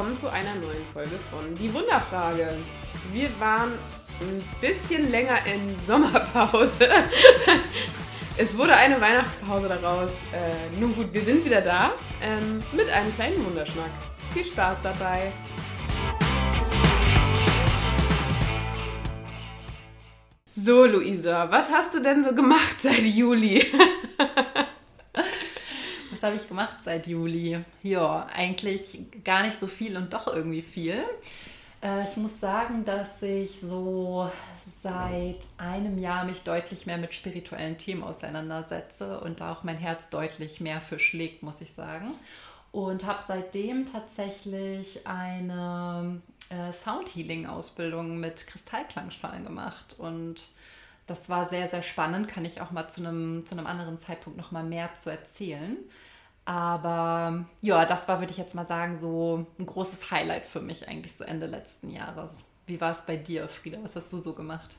willkommen zu einer neuen Folge von Die Wunderfrage. Wir waren ein bisschen länger in Sommerpause. es wurde eine Weihnachtspause daraus. Äh, nun gut, wir sind wieder da ähm, mit einem kleinen Wunderschnack. Viel Spaß dabei. So, Luisa, was hast du denn so gemacht seit Juli? Was habe ich gemacht seit Juli? Ja, eigentlich gar nicht so viel und doch irgendwie viel. Äh, ich muss sagen, dass ich so seit einem Jahr mich deutlich mehr mit spirituellen Themen auseinandersetze und da auch mein Herz deutlich mehr für schlägt, muss ich sagen. Und habe seitdem tatsächlich eine äh, Soundhealing-Ausbildung mit Kristallklangschalen gemacht und das war sehr, sehr spannend. Kann ich auch mal zu einem, zu einem anderen Zeitpunkt noch mal mehr zu erzählen. Aber ja, das war, würde ich jetzt mal sagen, so ein großes Highlight für mich eigentlich so Ende letzten Jahres. Wie war es bei dir, Frieda? Was hast du so gemacht?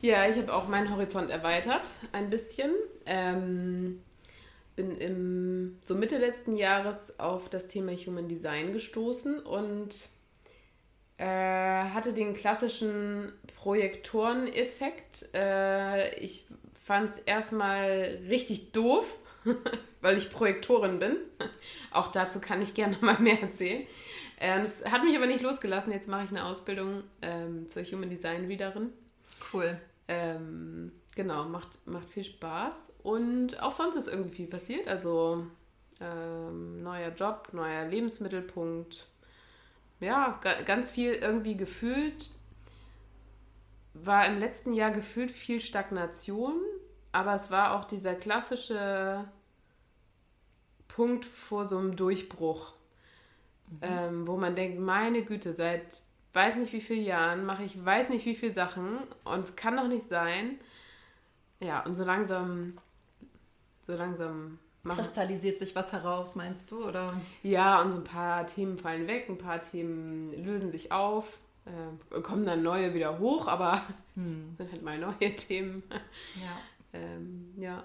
Ja, ich habe auch meinen Horizont erweitert, ein bisschen. Ähm, bin im, so Mitte letzten Jahres auf das Thema Human Design gestoßen und äh, hatte den klassischen Projektoreneffekt. Äh, ich fand es erstmal richtig doof, weil ich Projektorin bin. Auch dazu kann ich gerne mal mehr erzählen. Ähm, es hat mich aber nicht losgelassen. Jetzt mache ich eine Ausbildung ähm, zur Human Design Readerin. Cool. Ähm, genau, macht, macht viel Spaß. Und auch sonst ist irgendwie viel passiert. Also ähm, neuer Job, neuer Lebensmittelpunkt. Ja, ganz viel irgendwie gefühlt. War im letzten Jahr gefühlt viel Stagnation, aber es war auch dieser klassische Punkt vor so einem Durchbruch, mhm. ähm, wo man denkt, meine Güte, seit weiß nicht wie vielen Jahren mache ich weiß nicht wie viele Sachen und es kann doch nicht sein. Ja, und so langsam, so langsam machen. Kristallisiert sich was heraus, meinst du? Oder? Ja, und so ein paar Themen fallen weg, ein paar Themen lösen sich auf, äh, kommen dann neue wieder hoch, aber hm. sind halt mal neue Themen. Ja. ähm, ja.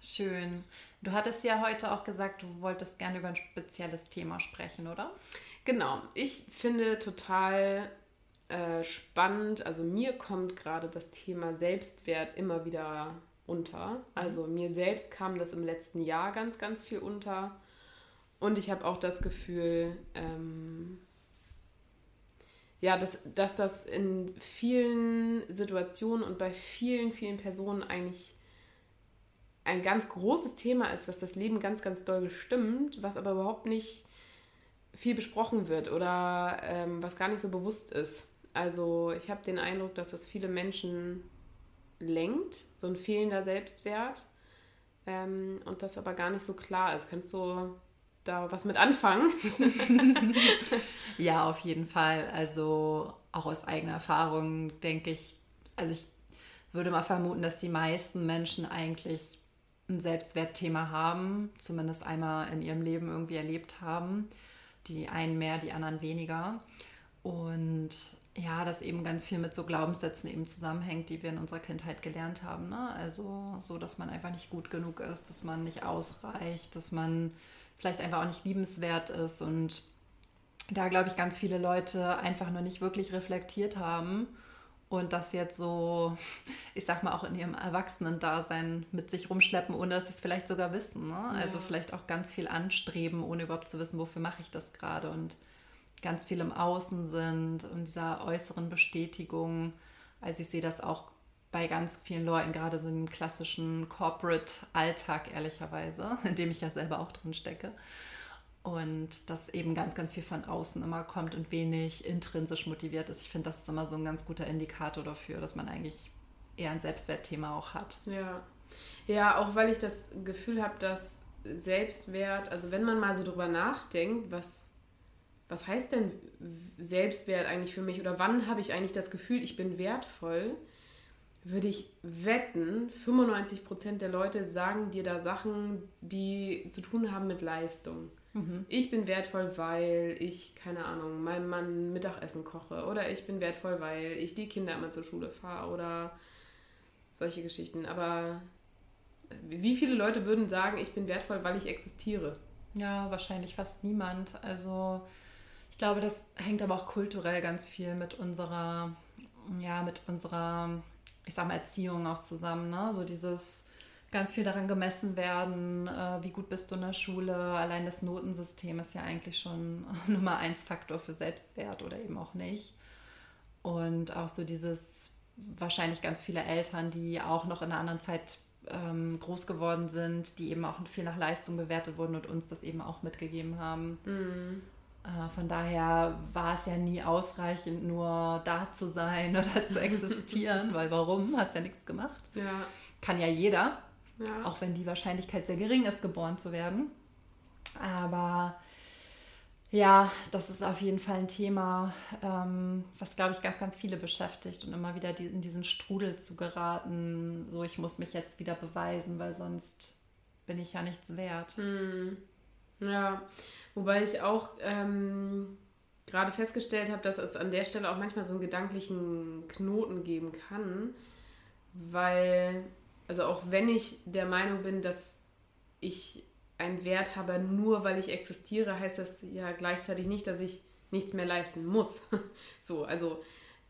Schön. Du hattest ja heute auch gesagt, du wolltest gerne über ein spezielles Thema sprechen, oder? Genau. Ich finde total äh, spannend, also mir kommt gerade das Thema Selbstwert immer wieder unter. Mhm. Also mir selbst kam das im letzten Jahr ganz, ganz viel unter. Und ich habe auch das Gefühl, ähm, ja, dass, dass das in vielen Situationen und bei vielen, vielen Personen eigentlich ein ganz großes Thema ist, was das Leben ganz, ganz doll bestimmt, was aber überhaupt nicht viel besprochen wird oder ähm, was gar nicht so bewusst ist. Also ich habe den Eindruck, dass das viele Menschen lenkt, so ein fehlender Selbstwert ähm, und das aber gar nicht so klar ist. Kannst du da was mit anfangen? ja, auf jeden Fall. Also auch aus eigener Erfahrung denke ich, also ich würde mal vermuten, dass die meisten Menschen eigentlich ein Selbstwertthema haben, zumindest einmal in ihrem Leben irgendwie erlebt haben. Die einen mehr, die anderen weniger. Und ja, das eben ganz viel mit so Glaubenssätzen eben zusammenhängt, die wir in unserer Kindheit gelernt haben. Ne? Also so, dass man einfach nicht gut genug ist, dass man nicht ausreicht, dass man vielleicht einfach auch nicht liebenswert ist. Und da glaube ich, ganz viele Leute einfach nur nicht wirklich reflektiert haben und das jetzt so, ich sag mal, auch in ihrem Erwachsenen-Dasein mit sich rumschleppen, ohne dass sie es vielleicht sogar wissen. Ne? Also ja. Also vielleicht auch ganz viel anstreben, ohne überhaupt zu wissen, wofür mache ich das gerade und ganz viel im Außen sind und dieser äußeren Bestätigung. Also ich sehe das auch bei ganz vielen Leuten, gerade so im klassischen Corporate-Alltag, ehrlicherweise, in dem ich ja selber auch drin stecke. Und dass eben ganz, ganz viel von außen immer kommt und wenig intrinsisch motiviert ist. Ich finde, das ist immer so ein ganz guter Indikator dafür, dass man eigentlich eher ein Selbstwertthema auch hat. Ja. Ja, auch weil ich das Gefühl habe, dass Selbstwert, also wenn man mal so drüber nachdenkt, was was heißt denn Selbstwert eigentlich für mich oder wann habe ich eigentlich das Gefühl, ich bin wertvoll, würde ich wetten, 95% der Leute sagen dir da Sachen, die zu tun haben mit Leistung. Mhm. Ich bin wertvoll, weil ich, keine Ahnung, meinem Mann Mittagessen koche oder ich bin wertvoll, weil ich die Kinder immer zur Schule fahre oder solche Geschichten. Aber wie viele Leute würden sagen, ich bin wertvoll, weil ich existiere? Ja, wahrscheinlich fast niemand. Also Ich glaube, das hängt aber auch kulturell ganz viel mit unserer, ja, mit unserer, ich sag mal, Erziehung auch zusammen. Ne? So dieses ganz viel daran gemessen werden, äh, wie gut bist du in der Schule. Allein das Notensystem ist ja eigentlich schon Nummer eins Faktor für Selbstwert oder eben auch nicht. Und auch so dieses, wahrscheinlich ganz viele Eltern, die auch noch in einer anderen Zeit ähm, groß geworden sind, die eben auch viel nach Leistung bewertet wurden und uns das eben auch mitgegeben haben. Mhm. Äh, von daher war es ja nie ausreichend, nur da zu sein oder zu existieren, weil warum? Hast ja nichts gemacht. Ja. Kann ja jeder. Ja. Auch wenn die Wahrscheinlichkeit sehr gering ist, geboren zu werden. Aber ja, das ist auf jeden Fall ein Thema, ähm, was, glaube ich, ganz, ganz viele beschäftigt und immer wieder die, in diesen Strudel zu geraten, so ich muss mich jetzt wieder beweisen, weil sonst bin ich ja nichts wert. Hm. Ja, wobei ich auch ähm, gerade festgestellt habe, dass es an der Stelle auch manchmal so einen gedanklichen Knoten geben kann, weil also auch wenn ich der Meinung bin, dass ich einen Wert habe, nur weil ich existiere, heißt das ja gleichzeitig nicht, dass ich nichts mehr leisten muss. so, also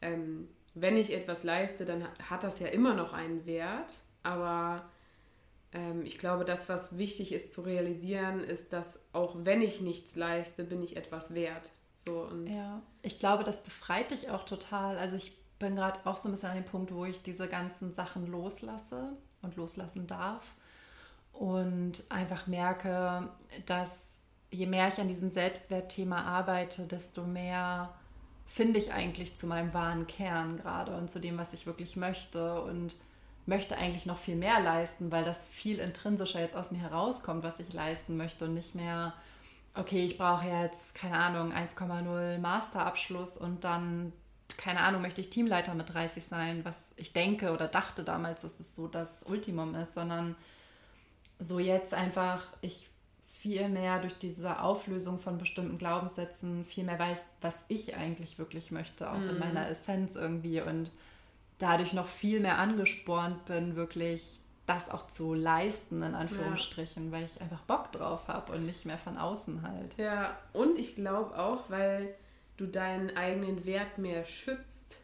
ähm, wenn ich etwas leiste, dann hat das ja immer noch einen Wert, aber ähm, ich glaube, das, was wichtig ist zu realisieren, ist, dass auch wenn ich nichts leiste, bin ich etwas wert. So, und ja, ich glaube, das befreit dich auch total. Also ich bin gerade auch so ein bisschen an dem Punkt, wo ich diese ganzen Sachen loslasse und loslassen darf und einfach merke, dass je mehr ich an diesem Selbstwertthema arbeite, desto mehr finde ich eigentlich zu meinem wahren Kern gerade und zu dem, was ich wirklich möchte und möchte eigentlich noch viel mehr leisten, weil das viel intrinsischer jetzt aus mir herauskommt, was ich leisten möchte und nicht mehr, okay, ich brauche jetzt, keine Ahnung, 1,0 Masterabschluss und dann keine Ahnung, möchte ich Teamleiter mit 30 sein, was ich denke oder dachte damals, dass es so das Ultimum ist, sondern so jetzt einfach ich viel mehr durch diese Auflösung von bestimmten Glaubenssätzen viel mehr weiß, was ich eigentlich wirklich möchte, auch mm. in mhm. meiner Essenz irgendwie und dadurch noch viel mehr angespornt bin, wirklich das auch zu leisten, in Anführungsstrichen, ja. weil ich einfach Bock drauf habe und nicht mehr von außen halt. Ja, und ich glaube auch, weil du deinen eigenen Wert mehr schützt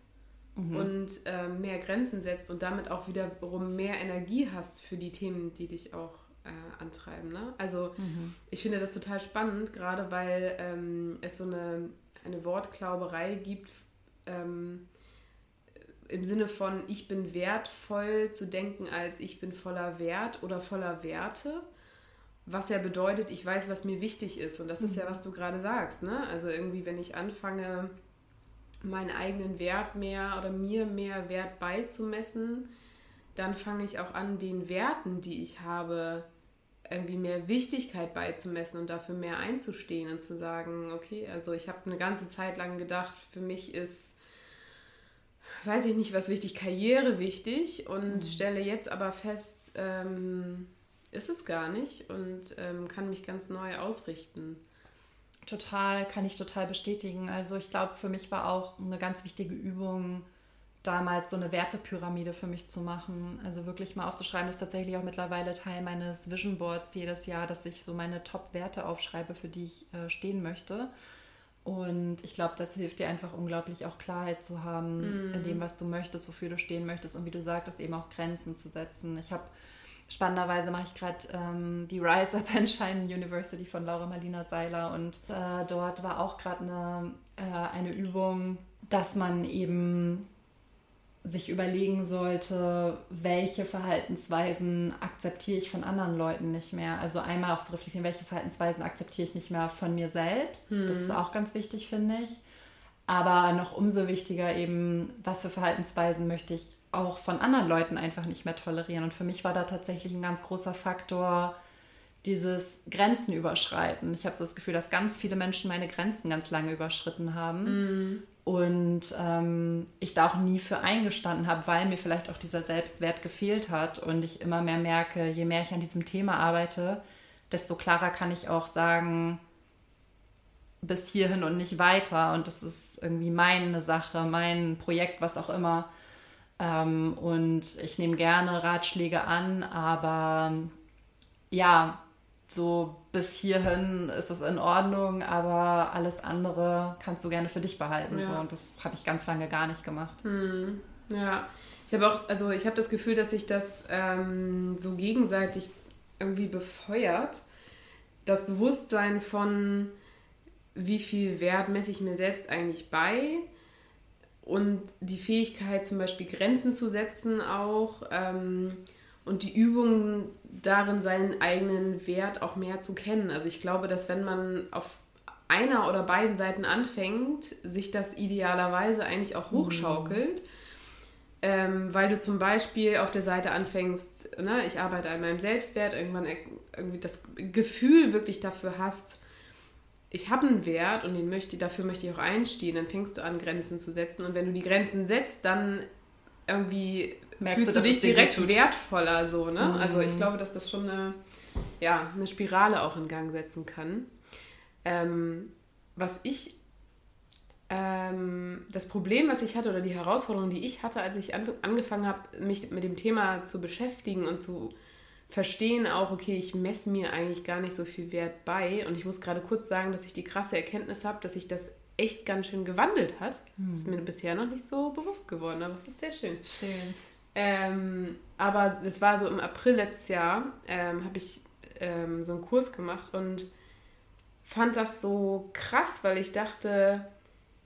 mhm. und äh, mehr Grenzen setzt und damit auch wiederum mehr Energie hast für die Themen, die dich auch äh, antreiben. Ne? Also mhm. ich finde das total spannend, gerade weil ähm, es so eine, eine Wortklauberei gibt. Ähm, im Sinne von, ich bin wertvoll zu denken, als ich bin voller Wert oder voller Werte was ja bedeutet, ich weiß, was mir wichtig ist. Und das ist ja, mhm. was du gerade sagst. Ne? Also irgendwie, wenn ich anfange, meinen eigenen Wert mehr oder mir mehr Wert beizumessen, dann fange ich auch an, den Werten, die ich habe, irgendwie mehr Wichtigkeit beizumessen und dafür mehr einzustehen und zu sagen, okay, also ich habe eine ganze Zeit lang gedacht, für mich ist, weiß ich nicht, was wichtig, Karriere wichtig und mhm. stelle jetzt aber fest, ähm, ist es gar nicht und ähm, kann mich ganz neu ausrichten. Total, kann ich total bestätigen. Also ich glaube, für mich war auch eine ganz wichtige Übung, damals so eine Wertepyramide für mich zu machen. Also wirklich mal aufzuschreiben, das ist tatsächlich auch mittlerweile Teil meines Vision Boards jedes Jahr, dass ich so meine Top-Werte aufschreibe, für die ich äh, stehen möchte. Und ich glaube, das hilft dir einfach unglaublich auch Klarheit zu haben mm. in dem, was du möchtest, wofür du stehen möchtest und wie du sagtest, eben auch Grenzen zu setzen. Ich habe Spannenderweise mache ich gerade ähm, die Rise Up and Shine University von Laura Marlina Seiler und äh, dort war auch gerade eine, äh, eine Übung, dass man eben sich überlegen sollte, welche Verhaltensweisen akzeptiere ich von anderen Leuten nicht mehr. Also einmal auch zu reflektieren, welche Verhaltensweisen akzeptiere ich nicht mehr von mir selbst. Mhm. Das ist auch ganz wichtig, finde ich. Aber noch umso wichtiger eben, was für Verhaltensweisen möchte ich auch von anderen Leuten einfach nicht mehr tolerieren. Und für mich war da tatsächlich ein ganz großer Faktor dieses Grenzen überschreiten. Ich habe so das Gefühl, dass ganz viele Menschen meine Grenzen ganz lange überschritten haben. Mm. Und ähm, ich da auch nie für eingestanden habe, weil mir vielleicht auch dieser Selbstwert gefehlt hat. Und ich immer mehr merke, je mehr ich an diesem Thema arbeite, desto klarer kann ich auch sagen, bis hierhin und nicht weiter. Und das ist irgendwie meine Sache, mein Projekt, was auch immer. Ähm, und ich nehme gerne Ratschläge an, aber ja, so bis hierhin ist es in Ordnung, aber alles andere kannst du gerne für dich behalten. Ja. So. Und das habe ich ganz lange gar nicht gemacht. Hm. Ja, ich habe auch, also ich habe das Gefühl, dass sich das ähm, so gegenseitig irgendwie befeuert. Das Bewusstsein von, wie viel Wert messe ich mir selbst eigentlich bei und die Fähigkeit zum Beispiel Grenzen zu setzen auch ähm, und die Übung darin, seinen eigenen Wert auch mehr zu kennen. Also ich glaube, dass wenn man auf einer oder beiden Seiten anfängt, sich das idealerweise eigentlich auch hochschaukelt. Mhm. Ähm, weil du zum Beispiel auf der Seite anfängst, ne, ich arbeite an meinem Selbstwert, irgendwann irgendwie das Gefühl wirklich dafür hast, ich habe einen Wert und den möchte, dafür möchte ich auch einstehen, dann fängst du an, Grenzen zu setzen. Und wenn du die Grenzen setzt, dann irgendwie Merkst fühlst du, du dich direkt wertvoller so, ne? Mhm. Also ich glaube, dass das schon eine, ja, eine Spirale auch in Gang setzen kann. Ähm, was ich ähm, das Problem, was ich hatte oder die Herausforderung, die ich hatte, als ich an, angefangen habe, mich mit dem Thema zu beschäftigen und zu verstehen auch, okay, ich messe mir eigentlich gar nicht so viel Wert bei. Und ich muss gerade kurz sagen, dass ich die krasse Erkenntnis habe, dass sich das echt ganz schön gewandelt hat. Hm. Das ist mir bisher noch nicht so bewusst geworden, aber es ist sehr schön. Schön. Ähm, aber es war so im April letztes Jahr, ähm, habe ich ähm, so einen Kurs gemacht und fand das so krass, weil ich dachte,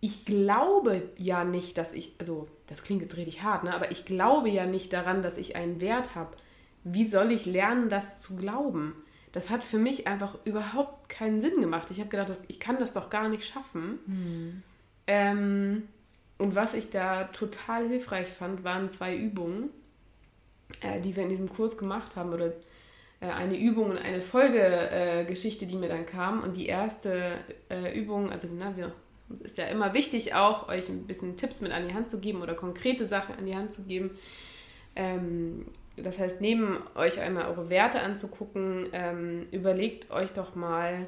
ich glaube ja nicht, dass ich, also das klingt jetzt richtig hart, ne? aber ich glaube ja nicht daran, dass ich einen Wert habe wie soll ich lernen, das zu glauben? Das hat für mich einfach überhaupt keinen Sinn gemacht. Ich habe gedacht, ich kann das doch gar nicht schaffen. Hm. Ähm, und was ich da total hilfreich fand, waren zwei Übungen, äh, die wir in diesem Kurs gemacht haben. Oder äh, eine Übung und eine Folgegeschichte, äh, die mir dann kam. Und die erste äh, Übung, also na, wir, uns ist ja immer wichtig auch, euch ein bisschen Tipps mit an die Hand zu geben oder konkrete Sachen an die Hand zu geben. Ähm, das heißt, neben euch einmal eure Werte anzugucken, ähm, überlegt euch doch mal,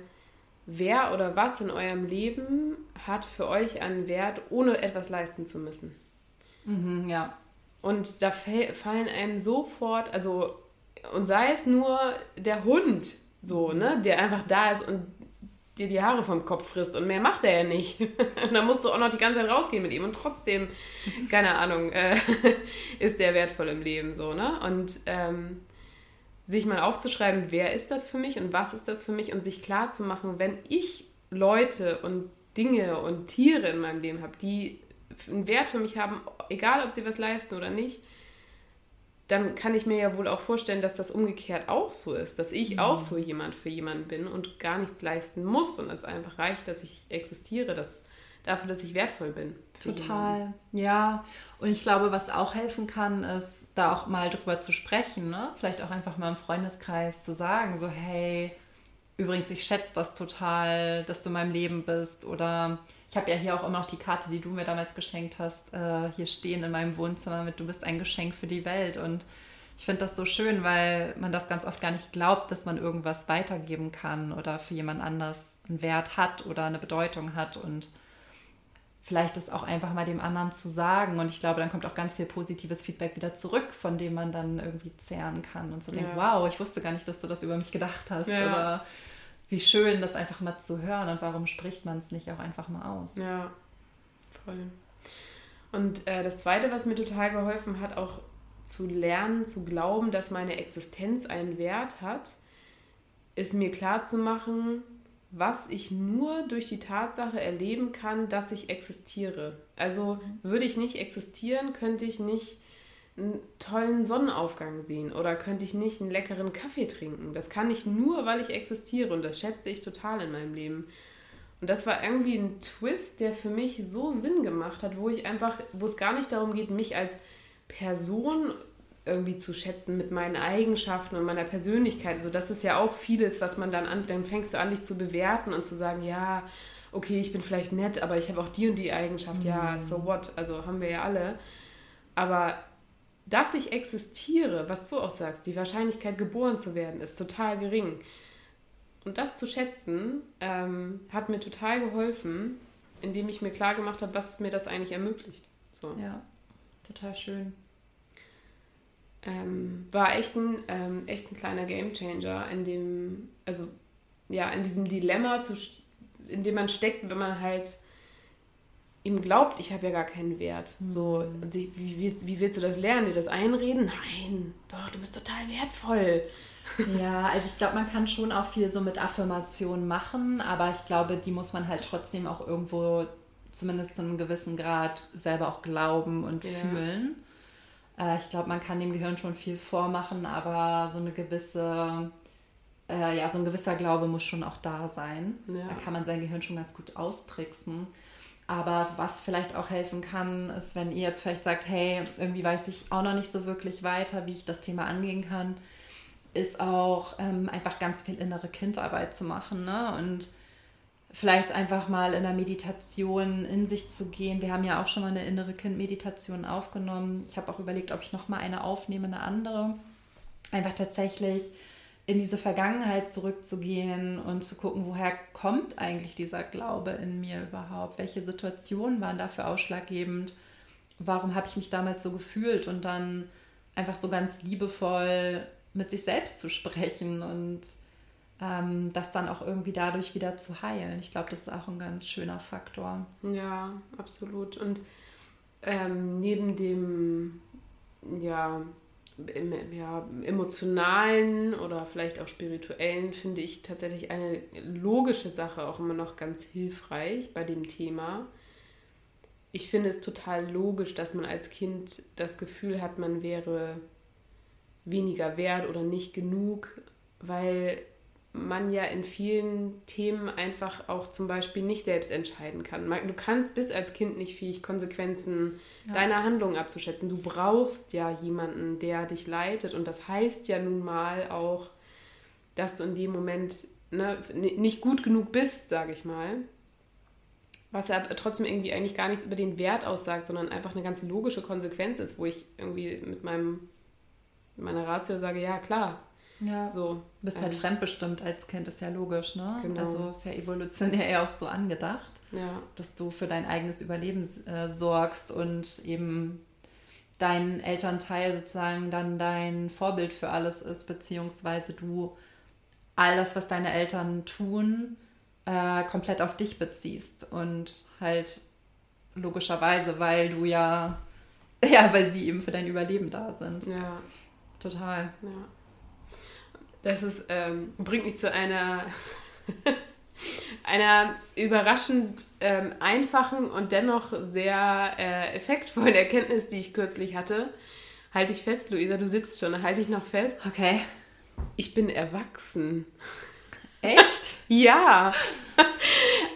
wer oder was in eurem Leben hat für euch einen Wert, ohne etwas leisten zu müssen. Mhm, ja. Und da fallen einem sofort, also, und sei es nur der Hund, so, ne, der einfach da ist und dir die Haare vom Kopf frisst und mehr macht er ja nicht. und dann musst du auch noch die ganze Zeit rausgehen mit ihm und trotzdem, keine Ahnung, äh, ist der wertvoll im Leben so, ne? Und ähm, sich mal aufzuschreiben, wer ist das für mich und was ist das für mich und sich klar zu machen, wenn ich Leute und Dinge und Tiere in meinem Leben habe, die einen Wert für mich haben, egal ob sie was leisten oder nicht, dann kann ich mir ja wohl auch vorstellen, dass das umgekehrt auch so ist, dass ich mhm. auch so jemand für jemanden bin und gar nichts leisten muss und es einfach reicht, dass ich existiere, dass, dafür, dass ich wertvoll bin. Total, jemanden. ja. Und ich glaube, was auch helfen kann, ist, da auch mal drüber zu sprechen, ne? vielleicht auch einfach mal im Freundeskreis zu sagen, so hey, übrigens, ich schätze das total, dass du in meinem Leben bist oder ich habe ja hier auch immer noch die Karte, die du mir damals geschenkt hast, äh, hier stehen in meinem Wohnzimmer mit Du bist ein Geschenk für die Welt. Und ich finde das so schön, weil man das ganz oft gar nicht glaubt, dass man irgendwas weitergeben kann oder für jemand anders einen Wert hat oder eine Bedeutung hat. Und vielleicht ist auch einfach mal dem anderen zu sagen. Und ich glaube, dann kommt auch ganz viel positives Feedback wieder zurück, von dem man dann irgendwie zehren kann und so ja. denkt, wow, ich wusste gar nicht, dass du das über mich gedacht hast. Ja. Oder wie schön, das einfach mal zu hören und warum spricht man es nicht auch einfach mal aus. Ja, voll. Und äh, das Zweite, was mir total geholfen hat, auch zu lernen, zu glauben, dass meine Existenz einen Wert hat, ist mir klar zu machen, was ich nur durch die Tatsache erleben kann, dass ich existiere. Also würde ich nicht existieren, könnte ich nicht einen tollen Sonnenaufgang sehen oder könnte ich nicht einen leckeren Kaffee trinken. Das kann ich nur, weil ich existiere und das schätze ich total in meinem Leben. Und das war irgendwie ein Twist, der für mich so Sinn gemacht hat, wo ich einfach, wo es gar nicht darum geht, mich als Person irgendwie zu schätzen mit meinen Eigenschaften und meiner Persönlichkeit. Also das ist ja auch vieles, was man dann an, dann fängst du an, dich zu bewerten und zu sagen, ja, okay, ich bin vielleicht nett, aber ich habe auch die und die Eigenschaft, mhm. ja, so what, also haben wir ja alle. Aber dass ich existiere, was du auch sagst, die Wahrscheinlichkeit geboren zu werden, ist total gering. Und das zu schätzen, ähm, hat mir total geholfen, indem ich mir klar gemacht habe, was mir das eigentlich ermöglicht. So. Ja, total schön. ähm, war echt ein, ähm, echt ein kleiner Gamechanger in dem, also ja, in diesem Dilemma, zu, in dem man steckt, wenn man halt ihm glaubt, ich habe ja gar keinen Wert. Mhm. So, wie, wie, wie willst du das lernen? Dir das einreden? Nein, doch, du bist total wertvoll. Ja, also ich glaube, man kann schon auch viel so mit Affirmationen machen, aber ich glaube, die muss man halt trotzdem auch irgendwo zumindest zu einem gewissen Grad selber auch glauben und ja. fühlen. Äh, ich glaube, man kann dem Gehirn schon viel vormachen, aber so eine gewisse, äh, ja, so ein gewisser Glaube muss schon auch da sein. Ja. Da kann man sein Gehirn schon ganz gut austricksen. Aber was vielleicht auch helfen kann, ist, wenn ihr jetzt vielleicht sagt, hey, irgendwie weiß ich auch noch nicht so wirklich weiter, wie ich das Thema angehen kann, ist auch ähm, einfach ganz viel innere Kindarbeit zu machen. Ne? Und vielleicht einfach mal in der Meditation in sich zu gehen. Wir haben ja auch schon mal eine innere Kind-Meditation aufgenommen. Ich habe auch überlegt, ob ich noch mal eine aufnehme, eine andere. Einfach tatsächlich in diese Vergangenheit zurückzugehen und zu gucken, woher kommt eigentlich dieser Glaube in mir überhaupt? Welche Situationen waren dafür ausschlaggebend? Warum habe ich mich damals so gefühlt? Und dann einfach so ganz liebevoll mit sich selbst zu sprechen und ähm, das dann auch irgendwie dadurch wieder zu heilen. Ich glaube, das ist auch ein ganz schöner Faktor. Ja, absolut. Und ähm, neben dem, ja, im, ja, emotionalen oder vielleicht auch spirituellen finde ich tatsächlich eine logische Sache auch immer noch ganz hilfreich bei dem Thema. Ich finde es total logisch, dass man als Kind das Gefühl hat, man wäre weniger wert oder nicht genug, weil man ja in vielen Themen einfach auch zum Beispiel nicht selbst entscheiden kann. Du kannst bis als Kind nicht fähig, Konsequenzen ja. deiner Handlungen abzuschätzen. Du brauchst ja jemanden, der dich leitet. Und das heißt ja nun mal auch, dass du in dem Moment ne, nicht gut genug bist, sage ich mal. Was ja trotzdem irgendwie eigentlich gar nichts über den Wert aussagt, sondern einfach eine ganz logische Konsequenz ist, wo ich irgendwie mit meinem, meiner Ratio sage, ja klar, ja. So. Bist halt ähm, fremdbestimmt als Kind, ist ja logisch, ne? Genau. Also ist ja evolutionär ja auch so angedacht, ja. dass du für dein eigenes Überleben äh, sorgst und eben dein Elternteil sozusagen dann dein Vorbild für alles ist, beziehungsweise du all das, was deine Eltern tun, äh, komplett auf dich beziehst und halt logischerweise, weil du ja, ja, weil sie eben für dein Überleben da sind. Ja. Total. Ja. Das ist, ähm, bringt mich zu einer, einer überraschend ähm, einfachen und dennoch sehr äh, effektvollen Erkenntnis, die ich kürzlich hatte. Halte ich fest, Luisa, du sitzt schon, halte ich noch fest. Okay. Ich bin erwachsen. Echt? ja.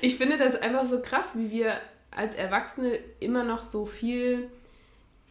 Ich finde das einfach so krass, wie wir als Erwachsene immer noch so viel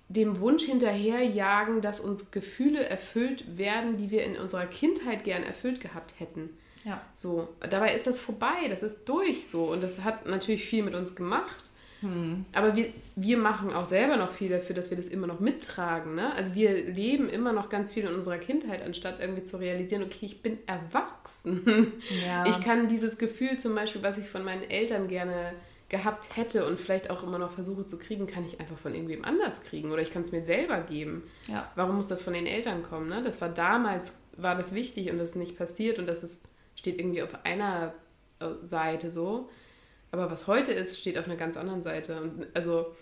dem Wunsch hinterherjagen, dass uns Gefühle erfüllt werden, die wir in unserer Kindheit gern erfüllt gehabt hätten. Ja. So, dabei ist das vorbei, das ist durch so und das hat natürlich viel mit uns gemacht. Hm. Aber wir, wir machen auch selber noch viel dafür, dass wir das immer noch mittragen. Ne? Also wir leben immer noch ganz viel in unserer Kindheit, anstatt irgendwie zu realisieren, okay, ich bin erwachsen. Ja. Ich kann dieses Gefühl zum Beispiel, was ich von meinen Eltern gerne gehabt hätte und vielleicht auch immer noch versuche zu kriegen, kann ich einfach von irgendwem anders kriegen oder ich kann es mir selber geben. Ja. Warum muss das von den Eltern kommen? Ne? Das war damals, war das wichtig und das ist nicht passiert und das ist, steht irgendwie auf einer äh, Seite so. Aber was heute ist, steht auf einer ganz anderen Seite. Und also,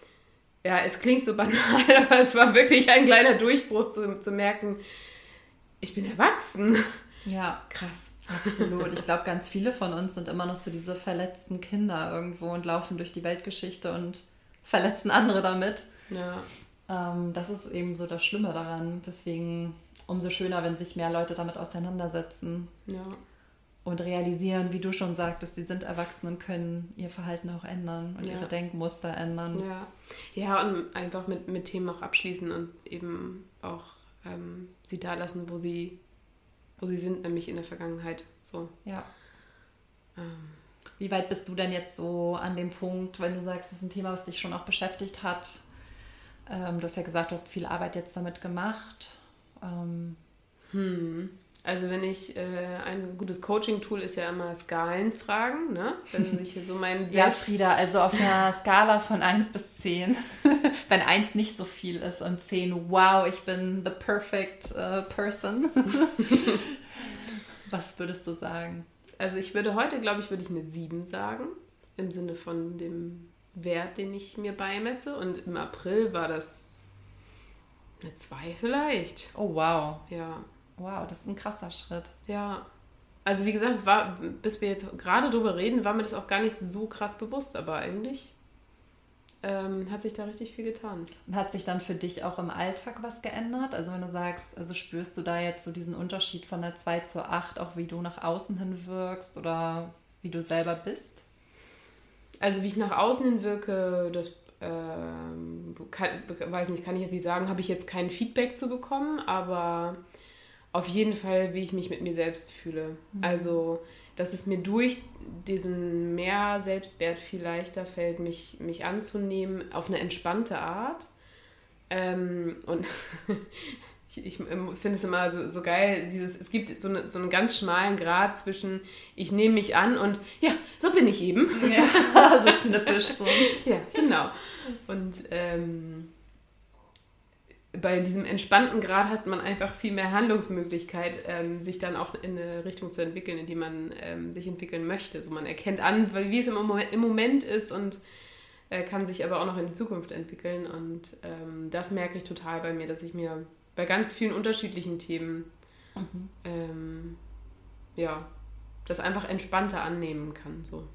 ja, es klingt so banal, aber es war wirklich ein kleiner Durchbruch zu, zu merken, ich bin erwachsen. Ja. Krass. Absolut. Ich glaube, ganz viele von uns sind immer noch so diese verletzten Kinder irgendwo und laufen durch die Weltgeschichte und verletzen andere damit. Ja. Ähm, das ist eben so das Schlimme daran. Deswegen umso schöner, wenn sich mehr Leute damit auseinandersetzen. Ja. Und realisieren, wie du schon sagtest, sie sind erwachsen und können ihr Verhalten auch ändern und ja. ihre Denkmuster ändern. Ja, ja und einfach mit, mit Themen auch abschließen und eben auch ähm, sie da lassen, wo sie wo sie sind, nämlich in der Vergangenheit. So. Ja. Ähm. Wie weit bist du denn jetzt so an dem Punkt, wenn du sagst, das ist ein Thema, was dich schon auch beschäftigt hat? Ähm, du hast ja gesagt, du hast viel Arbeit jetzt damit gemacht. Ähm. Hm. Also wenn ich, äh, ein gutes Coaching-Tool ist ja immer Skalenfragen, ne? Wenn ich so mein Ja, Frieda, also auf einer Skala von 1 bis 10, wenn 1 nicht so viel ist und 10, wow, ich bin the perfect uh, person. Was würdest du sagen? Also ich würde heute, glaube ich, würde ich eine 7 sagen, im Sinne von dem Wert, den ich mir beimesse. Und im April war das eine 2 vielleicht. Oh, wow. Ja. Wow, das ist ein krasser Schritt. Ja. Also wie gesagt, es war, bis wir jetzt gerade drüber reden, war mir das auch gar nicht so krass bewusst, aber eigentlich ähm, hat sich da richtig viel getan. Und hat sich dann für dich auch im Alltag was geändert? Also wenn du sagst, also spürst du da jetzt so diesen Unterschied von der 2 zur 8, auch wie du nach außen hin wirkst oder wie du selber bist? Also wie ich nach außen hin wirke, das ähm, kann, weiß nicht, kann ich jetzt nicht sagen, habe ich jetzt kein Feedback zu bekommen, aber auf jeden Fall, wie ich mich mit mir selbst fühle. Mhm. Also, dass es mir durch diesen mehr Selbstwert viel leichter fällt, mich, mich anzunehmen auf eine entspannte Art. Ähm, und ich, ich finde es immer so, so geil, dieses, es gibt so, eine, so einen ganz schmalen Grad zwischen ich nehme mich an und ja, so bin ich eben. Ja, so schnippisch so. ja, genau. Und ähm, bei diesem entspannten Grad hat man einfach viel mehr Handlungsmöglichkeit, ähm, sich dann auch in eine Richtung zu entwickeln, in die man ähm, sich entwickeln möchte. So man erkennt an, wie es im Moment, im Moment ist und äh, kann sich aber auch noch in die Zukunft entwickeln. Und ähm, das merke ich total bei mir, dass ich mir bei ganz vielen unterschiedlichen Themen mhm. Ähm, ja, das einfach entspannter annehmen kann. So.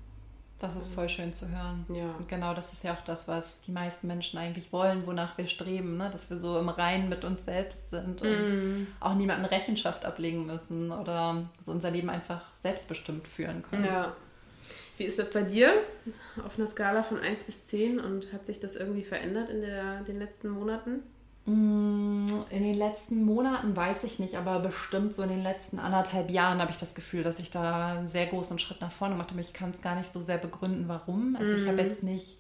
Das ist voll schön zu hören. Ja. Und genau das ist ja auch das, was die meisten Menschen eigentlich wollen, wonach wir streben, ne? dass wir so im Reinen mit uns selbst sind und mm. auch niemanden Rechenschaft ablegen müssen oder so unser Leben einfach selbstbestimmt führen können. Ja. Wie ist das bei dir auf einer Skala von 1 bis 10 und hat sich das irgendwie verändert in der, den letzten Monaten? Mm, in den letzten Monaten weiß ich nicht, aber bestimmt so in den letzten anderthalb Jahren habe ich das Gefühl, dass ich da einen sehr großen Schritt nach vorne gemacht habe. Ich kann es gar nicht so sehr begründen, warum. Also ich habe mhm. jetzt nicht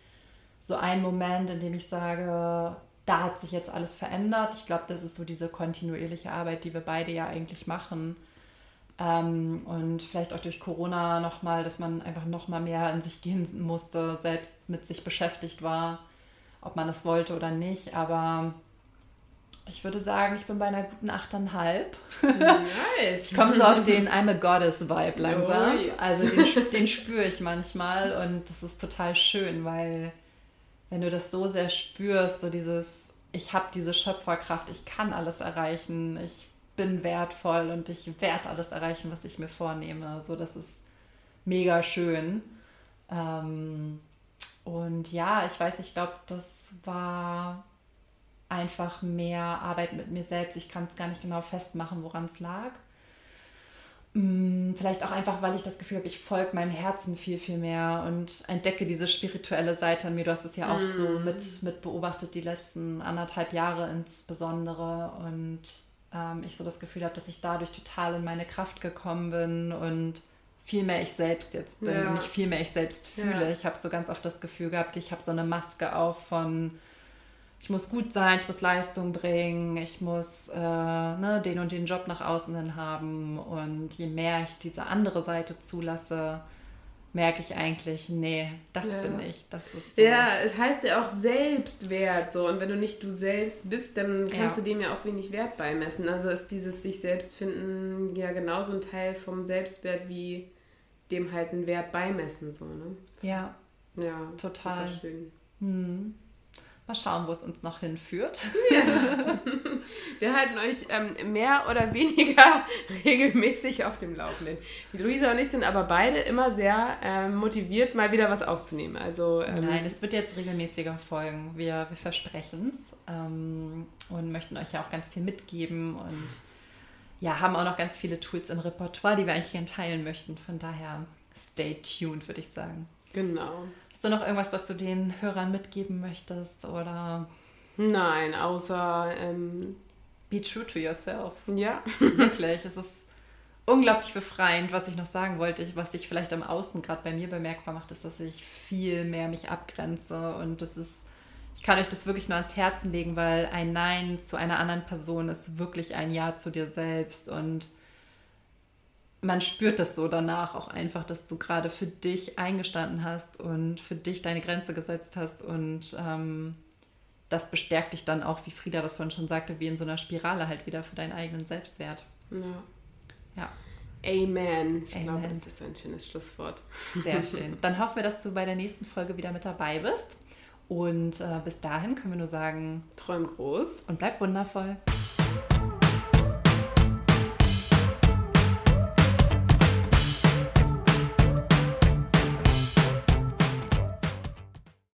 so einen Moment, in dem ich sage, da hat sich jetzt alles verändert. Ich glaube, das ist so diese kontinuierliche Arbeit, die wir beide ja eigentlich machen. Ähm, und vielleicht auch durch Corona nochmal, dass man einfach nochmal mehr in sich gehen musste, selbst mit sich beschäftigt war, ob man das wollte oder nicht. Aber ich würde sagen, ich bin bei einer guten 8,5. Nice. ich komme so auf den I'm a Goddess-Vibe langsam. Oh, yes. Also den, den spüre ich manchmal und das ist total schön, weil wenn du das so sehr spürst, so dieses, ich habe diese Schöpferkraft, ich kann alles erreichen, ich bin wertvoll und ich werde alles erreichen, was ich mir vornehme. So, das ist mega schön. Ähm, und ja, ich weiß, ich glaube, das war einfach mehr Arbeit mit mir selbst. Ich kann es gar nicht genau festmachen, woran es lag. Mm, vielleicht auch einfach, weil ich das Gefühl habe, ich folge meinem Herzen viel, viel mehr und entdecke diese spirituelle Seite an mir. Du hast es ja auch mm. so mit, mit beobachtet, die letzten anderthalb Jahre insbesondere. Und ähm, ich so das Gefühl habe, dass ich dadurch total in meine Kraft gekommen bin und viel mehr ich selbst jetzt bin ja. und mich viel mehr ich selbst fühle. Ja. Ich habe so ganz oft das Gefühl gehabt, ich habe so eine Maske auf von ich muss gut sein, ich muss Leistung bringen, ich muss äh, ne, den und den Job nach außen hin haben. Und je mehr ich diese andere Seite zulasse, merke ich eigentlich, nee, das ja. bin ich. Das ist so. Ja, es heißt ja auch Selbstwert so. Und wenn du nicht du selbst bist, dann kannst ja. du dem ja auch wenig Wert beimessen. Also ist dieses sich selbst finden ja genauso ein Teil vom Selbstwert wie dem halt einen Wert beimessen. So, ne? Ja. Ja, total. Schön. Hm. Mal schauen, wo es uns noch hinführt. Ja. Wir halten euch ähm, mehr oder weniger regelmäßig auf dem Laufenden. Die Luisa und ich sind aber beide immer sehr ähm, motiviert, mal wieder was aufzunehmen. Also, ähm, Nein, es wird jetzt regelmäßiger folgen. Wir, wir versprechen es ähm, und möchten euch ja auch ganz viel mitgeben und ja, haben auch noch ganz viele Tools im Repertoire, die wir eigentlich gerne teilen möchten. Von daher, stay tuned, würde ich sagen. Genau. Hast du noch irgendwas, was du den Hörern mitgeben möchtest? Oder? Nein, außer ähm, be true to yourself. Ja. Wirklich. Es ist unglaublich befreiend, was ich noch sagen wollte, was ich vielleicht am Außen gerade bei mir bemerkbar macht, ist, dass ich viel mehr mich abgrenze und das ist, ich kann euch das wirklich nur ans Herzen legen, weil ein Nein zu einer anderen Person ist wirklich ein Ja zu dir selbst und man spürt das so danach auch einfach, dass du gerade für dich eingestanden hast und für dich deine Grenze gesetzt hast und ähm, das bestärkt dich dann auch, wie Frieda das vorhin schon sagte, wie in so einer Spirale halt wieder für deinen eigenen Selbstwert. Ja. Ja, Amen. Ich Amen. glaube, das ist ein schönes Schlusswort. sehr schön. Dann hoffen wir, dass du bei der nächsten Folge wieder mit dabei bist. Und äh, bis dahin können wir nur sagen, Träum groß. und bleib wundervoll.